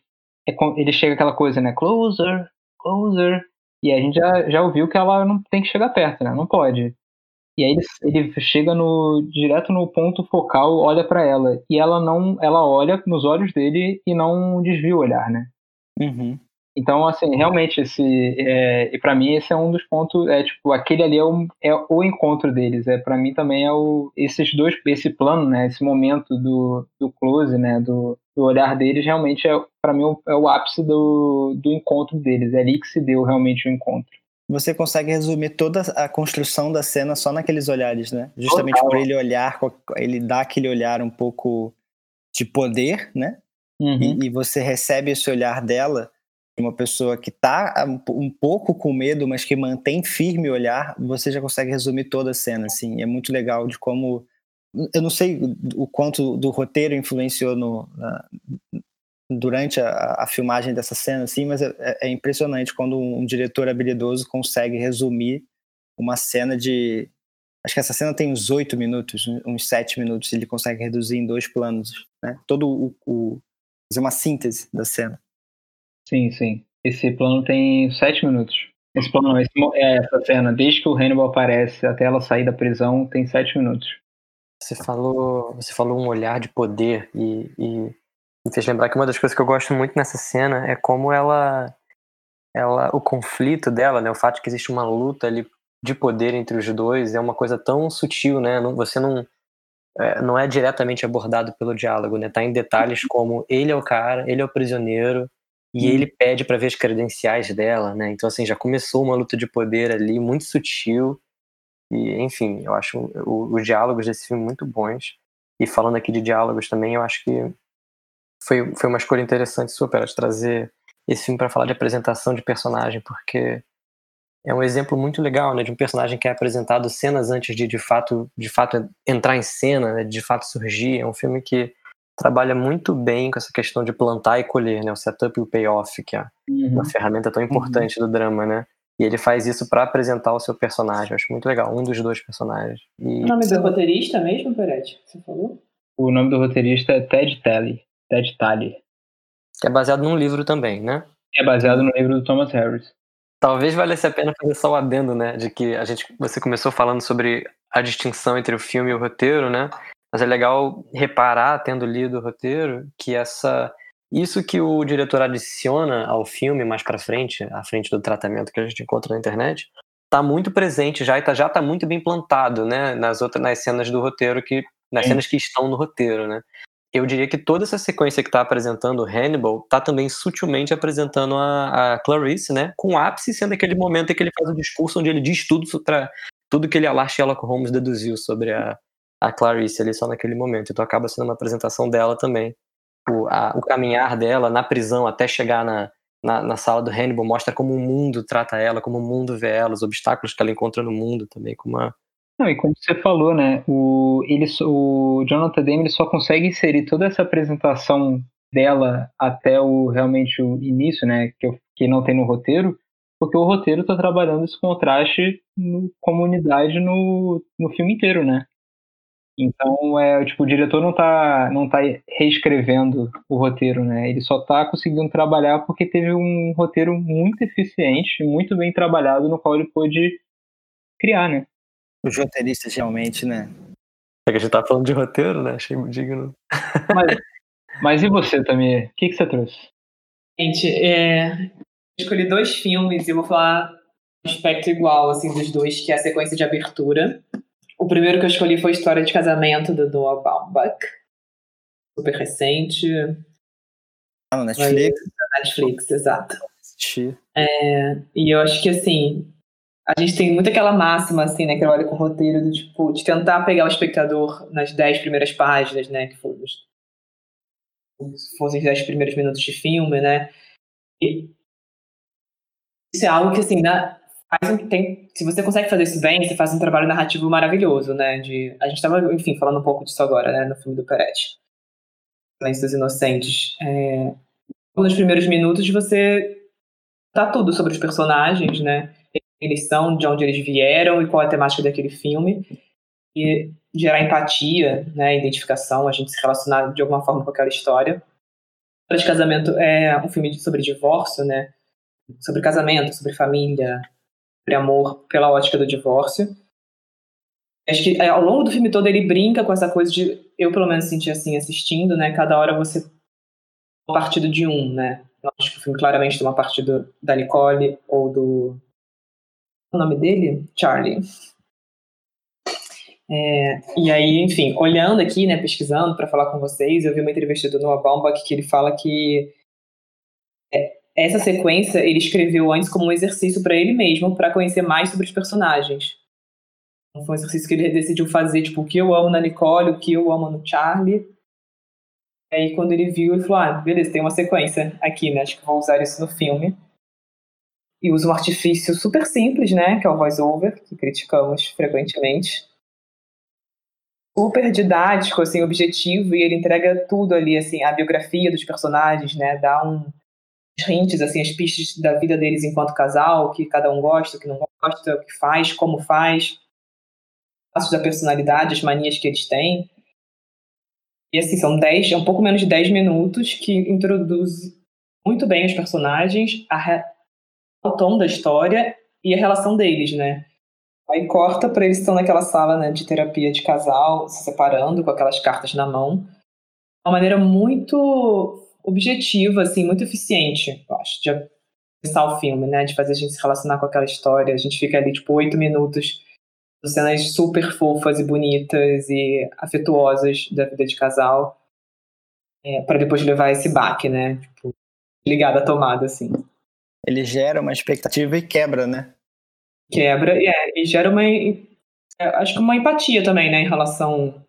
é, ele chega aquela coisa, né? Closer, closer, e a gente já, já ouviu que ela não tem que chegar perto, né? Não pode. E aí ele, ele chega no direto no ponto focal, olha para ela e ela não, ela olha nos olhos dele e não desvia o olhar, né? Uhum. Então, assim, realmente, esse, é, e para mim esse é um dos pontos, é tipo, aquele ali é o, é o encontro deles, é para mim também é o, esses dois, esse plano, né, esse momento do, do close, né, do, do olhar deles, realmente é, para mim é o ápice do, do encontro deles, é ali que se deu realmente o encontro. Você consegue resumir toda a construção da cena só naqueles olhares, né? Justamente Total. por ele olhar, ele dá aquele olhar um pouco de poder, né? Uhum. E, e você recebe esse olhar dela uma pessoa que está um pouco com medo, mas que mantém firme o olhar, você já consegue resumir toda a cena, assim. É muito legal de como eu não sei o quanto do roteiro influenciou no, na, durante a, a, filmagem dessa cena, assim, mas é, é, impressionante quando um, um, diretor habilidoso consegue resumir uma cena de. Acho que essa cena tem uns oito minutos, uns sete minutos, ele consegue reduzir em dois planos, né? Todo o, o fazer uma síntese da cena. Sim, sim. Esse plano tem sete minutos. Esse plano, esse, é, essa cena, desde que o Hannibal aparece até ela sair da prisão, tem sete minutos. Você falou, você falou um olhar de poder e, e me fez lembrar que uma das coisas que eu gosto muito nessa cena é como ela, ela, o conflito dela, né, o fato de que existe uma luta ali de poder entre os dois é uma coisa tão sutil, né? Você não é, não é diretamente abordado pelo diálogo, né? Tá em detalhes como ele é o cara, ele é o prisioneiro, e hum. ele pede para ver as credenciais dela, né? Então, assim, já começou uma luta de poder ali muito sutil. E, enfim, eu acho os diálogos desse filme muito bons. E falando aqui de diálogos também, eu acho que foi, foi uma escolha interessante sua, para trazer esse filme para falar de apresentação de personagem, porque é um exemplo muito legal, né, de um personagem que é apresentado cenas antes de de fato, de fato entrar em cena, né, de fato surgir. É um filme que trabalha muito bem com essa questão de plantar e colher, né? O setup e o payoff, que é uhum. uma ferramenta tão importante uhum. do drama, né? E ele faz isso para apresentar o seu personagem. Eu acho muito legal, um dos dois personagens. E... O nome do roteirista mesmo, Peretti? Você falou? O nome do roteirista é Ted Talley. Ted Talley. Que é baseado num livro também, né? É baseado no livro do Thomas Harris. Talvez valesse a pena fazer só o adendo, né? De que a gente, você começou falando sobre a distinção entre o filme e o roteiro, né? Mas é legal reparar, tendo lido o roteiro, que essa isso que o diretor adiciona ao filme mais para frente, à frente do tratamento que a gente encontra na internet, está muito presente já e tá, já está muito bem plantado, né, nas outras nas cenas do roteiro que nas Sim. cenas que estão no roteiro, né? Eu diria que toda essa sequência que está apresentando Hannibal está também sutilmente apresentando a, a, Clarice, né? Com o ápice sendo aquele momento em que ele faz o discurso onde ele diz tudo para tudo que ele, a Sherlock Holmes deduziu sobre a, a Clarice ali só naquele momento. Então acaba sendo uma apresentação dela também. O, a, o caminhar dela na prisão até chegar na, na, na, sala do Hannibal mostra como o mundo trata ela, como o mundo vê ela, os obstáculos que ela encontra no mundo também, como uma... Não, e como você falou, né, o, ele, o Jonathan Demme ele só consegue inserir toda essa apresentação dela até o realmente o início, né, que, que não tem no roteiro, porque o roteiro está trabalhando esse contraste no, comunidade no, no filme inteiro, né? Então, é, tipo, o diretor não está não tá reescrevendo o roteiro, né? Ele só está conseguindo trabalhar porque teve um roteiro muito eficiente, muito bem trabalhado, no qual ele pôde criar, né? Os roteiristas, realmente, né? É que a gente tá falando de roteiro, né? Achei digno. Mas, mas e você, também? O que, que você trouxe? Gente, é, escolhi dois filmes e eu vou falar um aspecto igual, assim, dos dois, que é a sequência de abertura. O primeiro que eu escolhi foi a História de Casamento, do Noah Baumbach. Super recente. Ah, no Netflix? Netflix, exato. É, e eu acho que, assim, a gente tem muito aquela máxima, assim, né, que eu olho com o roteiro, do, tipo, de tentar pegar o espectador nas dez primeiras páginas, né, que foram fossem os dez primeiros minutos de filme, né, e isso é algo que, assim, né, faz tem, se você consegue fazer isso bem, você faz um trabalho narrativo maravilhoso, né? De, a gente estava, enfim, falando um pouco disso agora, né? No filme do Peretti. Silêncio dos Inocentes. É, nos primeiros minutos você tá tudo sobre os personagens, né? Eles são, de onde eles vieram e qual é a temática daquele filme. E gerar empatia, né? Identificação, a gente se relacionar de alguma forma com aquela história. de Casamento é um filme sobre divórcio, né? sobre casamento, sobre família, sobre amor pela ótica do divórcio. Acho que é, ao longo do filme todo ele brinca com essa coisa de, eu pelo menos senti assim assistindo, né? Cada hora você partido de um, né? Eu acho que o filme claramente tem uma partida da Nicole ou do o nome dele? Charlie. É, e aí, enfim, olhando aqui, né, pesquisando para falar com vocês, eu vi uma entrevista do Noah Baumbach que ele fala que é, essa sequência ele escreveu antes como um exercício para ele mesmo, para conhecer mais sobre os personagens. Então, foi um exercício que ele decidiu fazer, tipo, o que eu amo na Nicole, o que eu amo no Charlie. Aí quando ele viu, ele falou, ah, beleza, tem uma sequência aqui, né? Acho que vou usar isso no filme. E usa um artifício super simples, né? Que é o voice-over, que criticamos frequentemente. Super didático, assim, objetivo, e ele entrega tudo ali, assim, a biografia dos personagens, né? Dá um, hints, assim, as pistas da vida deles enquanto casal, o que cada um gosta, o que não gosta, o que faz, como faz, passos da personalidade, as manias que eles têm. E assim, são 10, é um pouco menos de 10 minutos que introduz muito bem os personagens, a, o tom da história e a relação deles, né? Aí corta para eles estão naquela sala né, de terapia de casal, se separando com aquelas cartas na mão. Uma maneira muito objetiva, assim, muito eficiente, eu acho, de começar o filme, né? De fazer a gente se relacionar com aquela história. A gente fica ali, tipo, oito minutos cenas super fofas e bonitas e afetuosas da vida de casal. É, para depois levar esse baque, né? Tipo, ligado à tomada, assim. Ele gera uma expectativa e quebra, né? Quebra, é, e gera uma. É, acho que uma empatia também, né? Em relação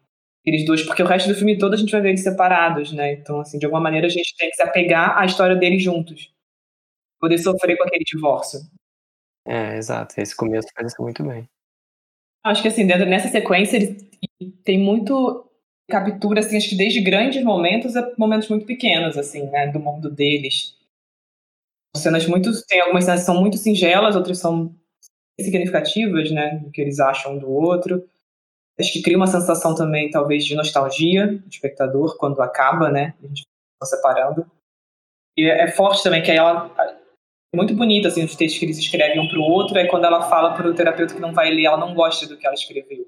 eles dois, porque o resto do filme todo a gente vai ver eles separados, né? Então, assim, de alguma maneira a gente tem que se apegar à história deles juntos. Poder sofrer com aquele divórcio. É, exato. Esse começo faz isso muito bem. Acho que, assim, dentro, nessa sequência, ele tem muito captura, assim, acho que desde grandes momentos a momentos muito pequenos, assim, né? Do mundo deles. Cenas muito... Tem algumas cenas que são muito singelas, outras são significativas, né? Do que eles acham um do outro Acho que cria uma sensação também, talvez, de nostalgia do espectador quando acaba, né? A gente está separando. E é forte também que ela é muito bonita assim os textos que eles escrevem um para o outro. Aí quando ela fala para o terapeuta que não vai ler, ela não gosta do que ela escreveu.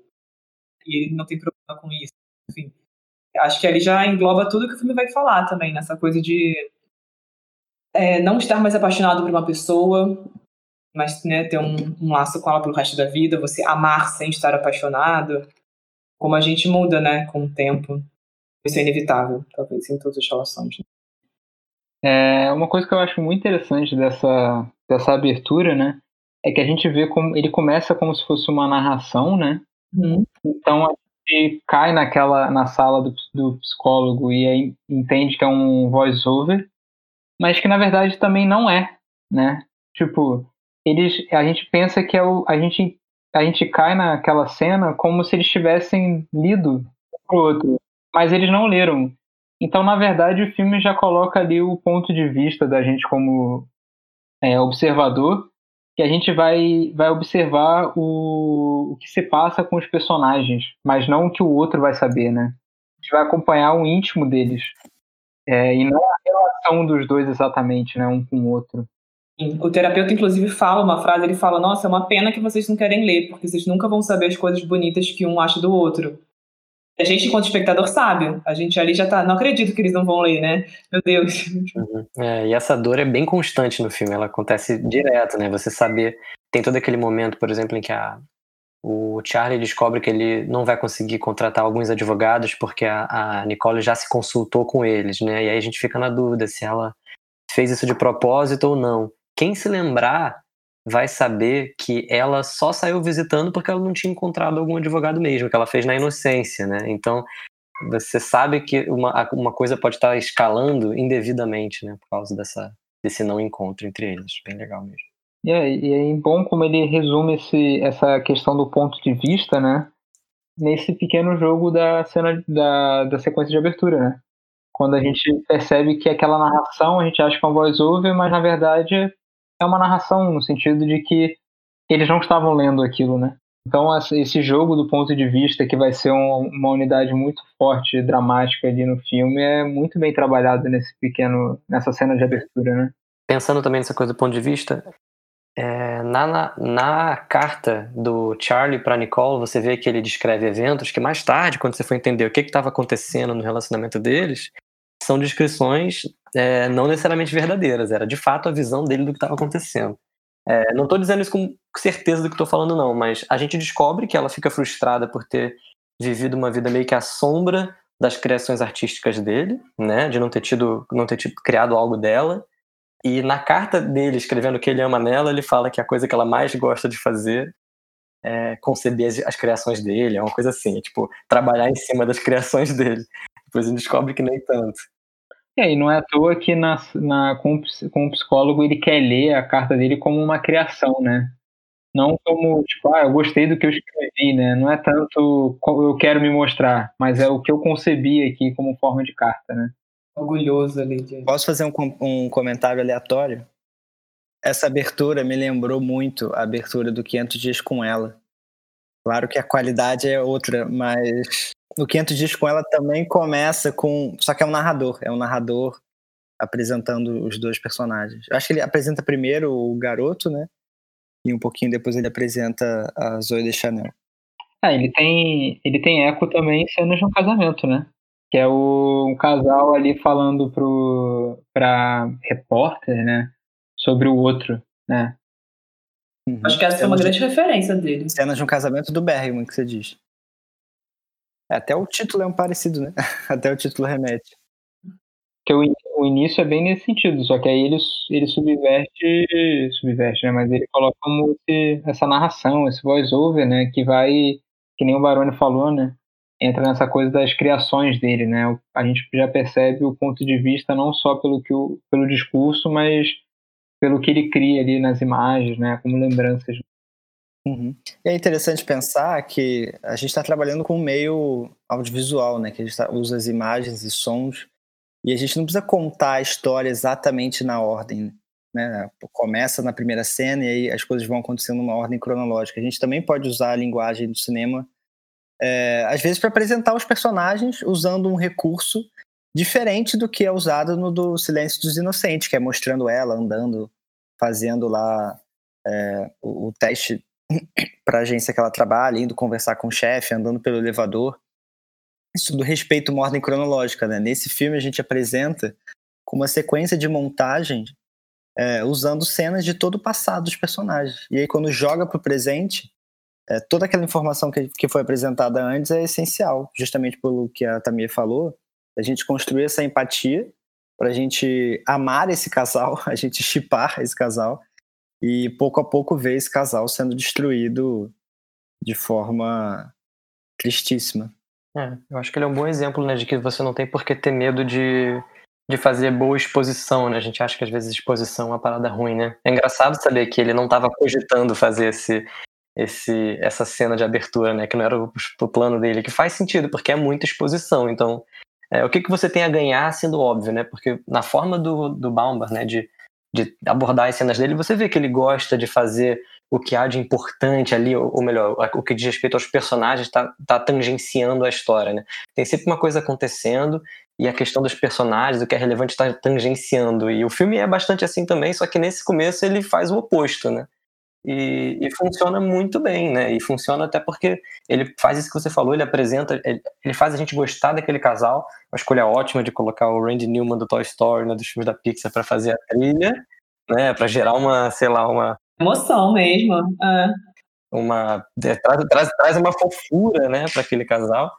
E ele não tem problema com isso. Enfim, acho que ele já engloba tudo que o filme vai falar também nessa coisa de é, não estar mais apaixonado por uma pessoa, mas né, ter um, um laço com ela pelo resto da vida, você amar sem estar apaixonado como a gente muda, né, com o tempo. Isso é inevitável, talvez, em todas as relações. É uma coisa que eu acho muito interessante dessa, dessa abertura, né, é que a gente vê como ele começa como se fosse uma narração, né? Uhum. Então a gente cai naquela na sala do, do psicólogo e aí entende que é um voice-over, mas que na verdade também não é, né? Tipo, eles, a gente pensa que é o, a gente a gente cai naquela cena como se eles tivessem lido pro outro, mas eles não leram. Então, na verdade, o filme já coloca ali o ponto de vista da gente como é, observador, que a gente vai, vai observar o, o que se passa com os personagens, mas não o que o outro vai saber, né? A gente vai acompanhar o íntimo deles. É, e não a relação dos dois exatamente, né? Um com o outro. O terapeuta, inclusive, fala uma frase, ele fala, nossa, é uma pena que vocês não querem ler, porque vocês nunca vão saber as coisas bonitas que um acha do outro. A gente, enquanto espectador, sabe. A gente ali já tá. Não acredito que eles não vão ler, né? Meu Deus. Uhum. É, e essa dor é bem constante no filme, ela acontece direto, né? Você saber. Tem todo aquele momento, por exemplo, em que a, o Charlie descobre que ele não vai conseguir contratar alguns advogados porque a, a Nicole já se consultou com eles, né? E aí a gente fica na dúvida se ela fez isso de propósito ou não quem se lembrar vai saber que ela só saiu visitando porque ela não tinha encontrado algum advogado mesmo, que ela fez na inocência, né? Então, você sabe que uma, uma coisa pode estar escalando indevidamente, né? Por causa dessa, desse não encontro entre eles. Bem legal mesmo. E é, e é bom como ele resume esse, essa questão do ponto de vista, né? Nesse pequeno jogo da cena da, da sequência de abertura, né? Quando a gente percebe que aquela narração a gente acha que é um voice-over, mas na verdade é uma narração no sentido de que eles não estavam lendo aquilo, né? Então esse jogo do ponto de vista que vai ser uma unidade muito forte dramática ali no filme é muito bem trabalhado nesse pequeno nessa cena de abertura, né? Pensando também nessa coisa do ponto de vista, é, na, na, na, carta do Charlie para Nicole, você vê que ele descreve eventos que mais tarde, quando você for entender o que estava acontecendo no relacionamento deles, são descrições é, não necessariamente verdadeiras, era de fato a visão dele do que estava acontecendo. É, não estou dizendo isso com certeza do que estou falando, não, mas a gente descobre que ela fica frustrada por ter vivido uma vida meio que à sombra das criações artísticas dele, né, de não ter tido, não ter tido, criado algo dela. E na carta dele, escrevendo que ele ama nela, ele fala que a coisa que ela mais gosta de fazer é conceber as, as criações dele, é uma coisa assim, é, tipo, trabalhar em cima das criações dele. Depois gente descobre que nem tanto. É, e não é à toa que na, na, com, com o psicólogo ele quer ler a carta dele como uma criação, né? Não como, tipo, ah, eu gostei do que eu escrevi, né? Não é tanto eu quero me mostrar, mas é o que eu concebi aqui como forma de carta, né? Orgulhoso ali. De... Posso fazer um, um comentário aleatório? Essa abertura me lembrou muito a abertura do 500 Dias com Ela. Claro que a qualidade é outra, mas no 500 Dias com Ela também começa com. Só que é um narrador. É um narrador apresentando os dois personagens. Eu acho que ele apresenta primeiro o garoto, né? E um pouquinho depois ele apresenta a Zoe de Chanel. Ah, ele tem, ele tem eco também em cenas de um casamento, né? Que é o um casal ali falando pro, pra repórter, né? Sobre o outro, né? Uhum. Acho que essa é uma grande referência dele. Cenas de um casamento do Bergman, que você diz. É, até o título é um parecido, né? Até o título remete. Que o, o início é bem nesse sentido, só que aí ele, ele subverte, subverte, né? Mas ele coloca como esse, essa narração, esse voice-over, né? Que vai, que nem o Baroni falou, né? Entra nessa coisa das criações dele, né? A gente já percebe o ponto de vista não só pelo, que o, pelo discurso, mas pelo que ele cria ali nas imagens, né? Como lembranças Uhum. É interessante pensar que a gente está trabalhando com um meio audiovisual, né? Que a gente tá, usa as imagens e sons e a gente não precisa contar a história exatamente na ordem, né? Começa na primeira cena e aí as coisas vão acontecendo numa ordem cronológica. A gente também pode usar a linguagem do cinema, é, às vezes, para apresentar os personagens usando um recurso diferente do que é usado no do Silêncio dos Inocentes, que é mostrando ela andando, fazendo lá é, o, o teste para a agência que ela trabalha, indo conversar com o chefe, andando pelo elevador. Isso do respeito uma ordem cronológica, né? Nesse filme a gente apresenta com uma sequência de montagem é, usando cenas de todo o passado dos personagens. E aí quando joga para o presente, é, toda aquela informação que, que foi apresentada antes é essencial, justamente pelo que a Tamir falou, a gente construir essa empatia para a gente amar esse casal, a gente chipar esse casal e pouco a pouco vê esse casal sendo destruído de forma tristíssima. É, eu acho que ele é um bom exemplo, né, de que você não tem por que ter medo de, de fazer boa exposição, né? A gente acha que às vezes exposição é uma parada ruim, né? É engraçado saber que ele não estava cogitando fazer esse, esse, essa cena de abertura, né? Que não era o, o plano dele, que faz sentido, porque é muita exposição. Então, é, o que, que você tem a ganhar sendo óbvio, né? Porque na forma do, do Baumbar, né, de, de abordar as cenas dele, você vê que ele gosta de fazer o que há de importante ali, ou melhor, o que diz respeito aos personagens, está tá tangenciando a história, né? Tem sempre uma coisa acontecendo e a questão dos personagens, o que é relevante, está tangenciando. E o filme é bastante assim também, só que nesse começo ele faz o oposto, né? E, e, funciona muito bem, né? E funciona até porque ele faz isso que você falou, ele apresenta, ele, ele, faz a gente gostar daquele casal. Uma escolha ótima de colocar o Randy Newman do Toy Story, né, dos filmes da Pixar, para fazer a trilha, né? Para gerar uma, sei lá, uma emoção mesmo. É. Uma é, traz, traz, traz uma fofura, né, para aquele casal.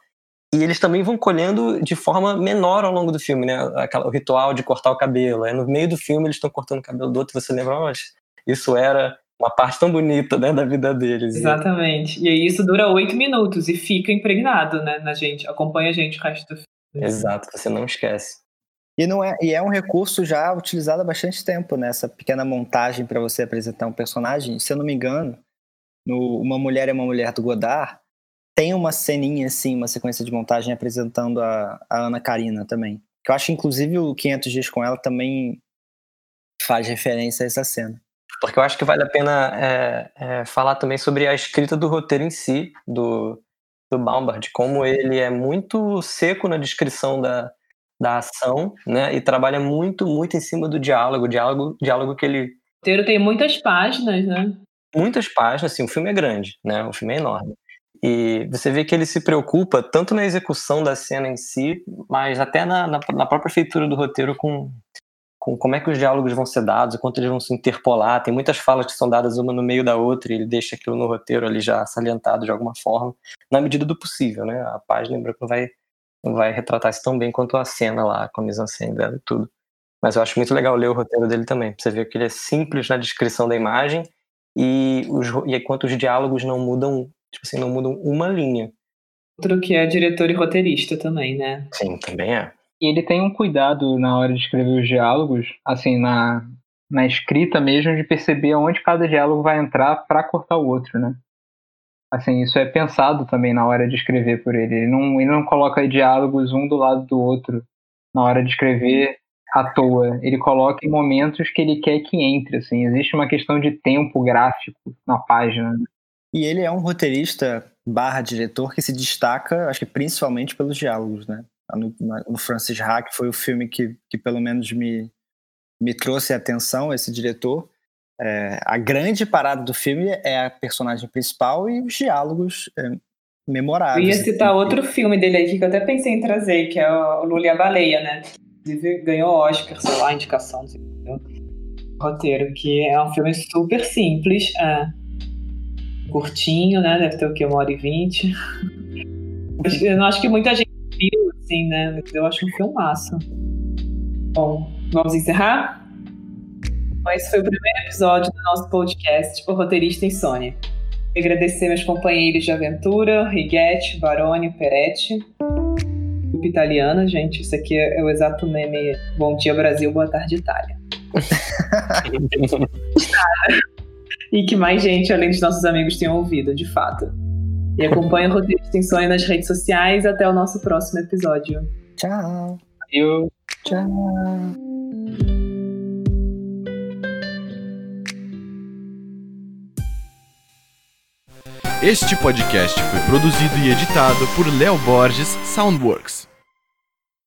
E eles também vão colhendo de forma menor ao longo do filme, né? Aquela, o ritual de cortar o cabelo. Aí no meio do filme eles estão cortando o cabelo do outro e você lembra, oh, isso era uma parte tão bonita né, da vida deles. Exatamente. E aí isso dura oito minutos e fica impregnado né, na gente, acompanha a gente o resto do filme. Exato, você não esquece. E, não é, e é um recurso já utilizado há bastante tempo, né? Essa pequena montagem para você apresentar um personagem. Se eu não me engano, no Uma Mulher é uma Mulher do Godard, tem uma ceninha, assim, uma sequência de montagem apresentando a, a Ana Karina também. Que eu acho, inclusive, o 500 Dias com Ela também faz referência a essa cena. Porque eu acho que vale a pena é, é, falar também sobre a escrita do roteiro em si, do, do Baumbar, de como ele é muito seco na descrição da, da ação, né? E trabalha muito, muito em cima do diálogo, diálogo, diálogo que ele. O roteiro tem muitas páginas, né? Muitas páginas, assim, o filme é grande, né? O filme é enorme. E você vê que ele se preocupa tanto na execução da cena em si, mas até na, na, na própria feitura do roteiro com, com como é que os diálogos vão ser dados, quanto eles vão se interpolar. Tem muitas falas que são dadas uma no meio da outra e ele deixa aquilo no roteiro ali já salientado de alguma forma, na medida do possível, né? A página lembra que não vai, não vai retratar isso tão bem quanto a cena lá, com a mise-en-scène dela e tudo. Mas eu acho muito legal ler o roteiro dele também, pra você ver que ele é simples na descrição da imagem e, os, e enquanto os diálogos não mudam, tipo assim, não mudam uma linha. Outro que é diretor e roteirista também, né? Sim, também é. E ele tem um cuidado na hora de escrever os diálogos, assim, na, na escrita mesmo, de perceber onde cada diálogo vai entrar para cortar o outro, né? Assim, isso é pensado também na hora de escrever por ele. Ele não, ele não coloca diálogos um do lado do outro na hora de escrever à toa. Ele coloca em momentos que ele quer que entre, assim. Existe uma questão de tempo gráfico na página. Né? E ele é um roteirista barra diretor que se destaca, acho que principalmente pelos diálogos, né? No, no Francis Ha, que foi o filme que, que pelo menos me, me trouxe atenção, esse diretor. É, a grande parada do filme é a personagem principal e os diálogos é, memoráveis. Eu ia citar outro filme dele aqui que eu até pensei em trazer, que é o Lula e a Baleia, né? Inclusive ganhou Oscar, sei lá, indicação, roteiro, que é um filme super simples, é, curtinho, né? Deve ter o quê? Uma hora e vinte. Eu não acho que muita gente assim, né? Eu acho um filmaço. Bom, vamos encerrar? Esse foi o primeiro episódio do nosso podcast, O Roteirista Insônia. Agradecer meus companheiros de aventura, Riguete, Baroni, Peretti. Grupo italiana, gente, isso aqui é o exato meme Bom dia Brasil, boa tarde Itália. e que mais gente, além dos nossos amigos, tenham ouvido, de fato. E acompanhe o Roteiro Extensões nas redes sociais. Até o nosso próximo episódio. Tchau. Eu. Tchau. Este podcast foi produzido e editado por Léo Borges Soundworks.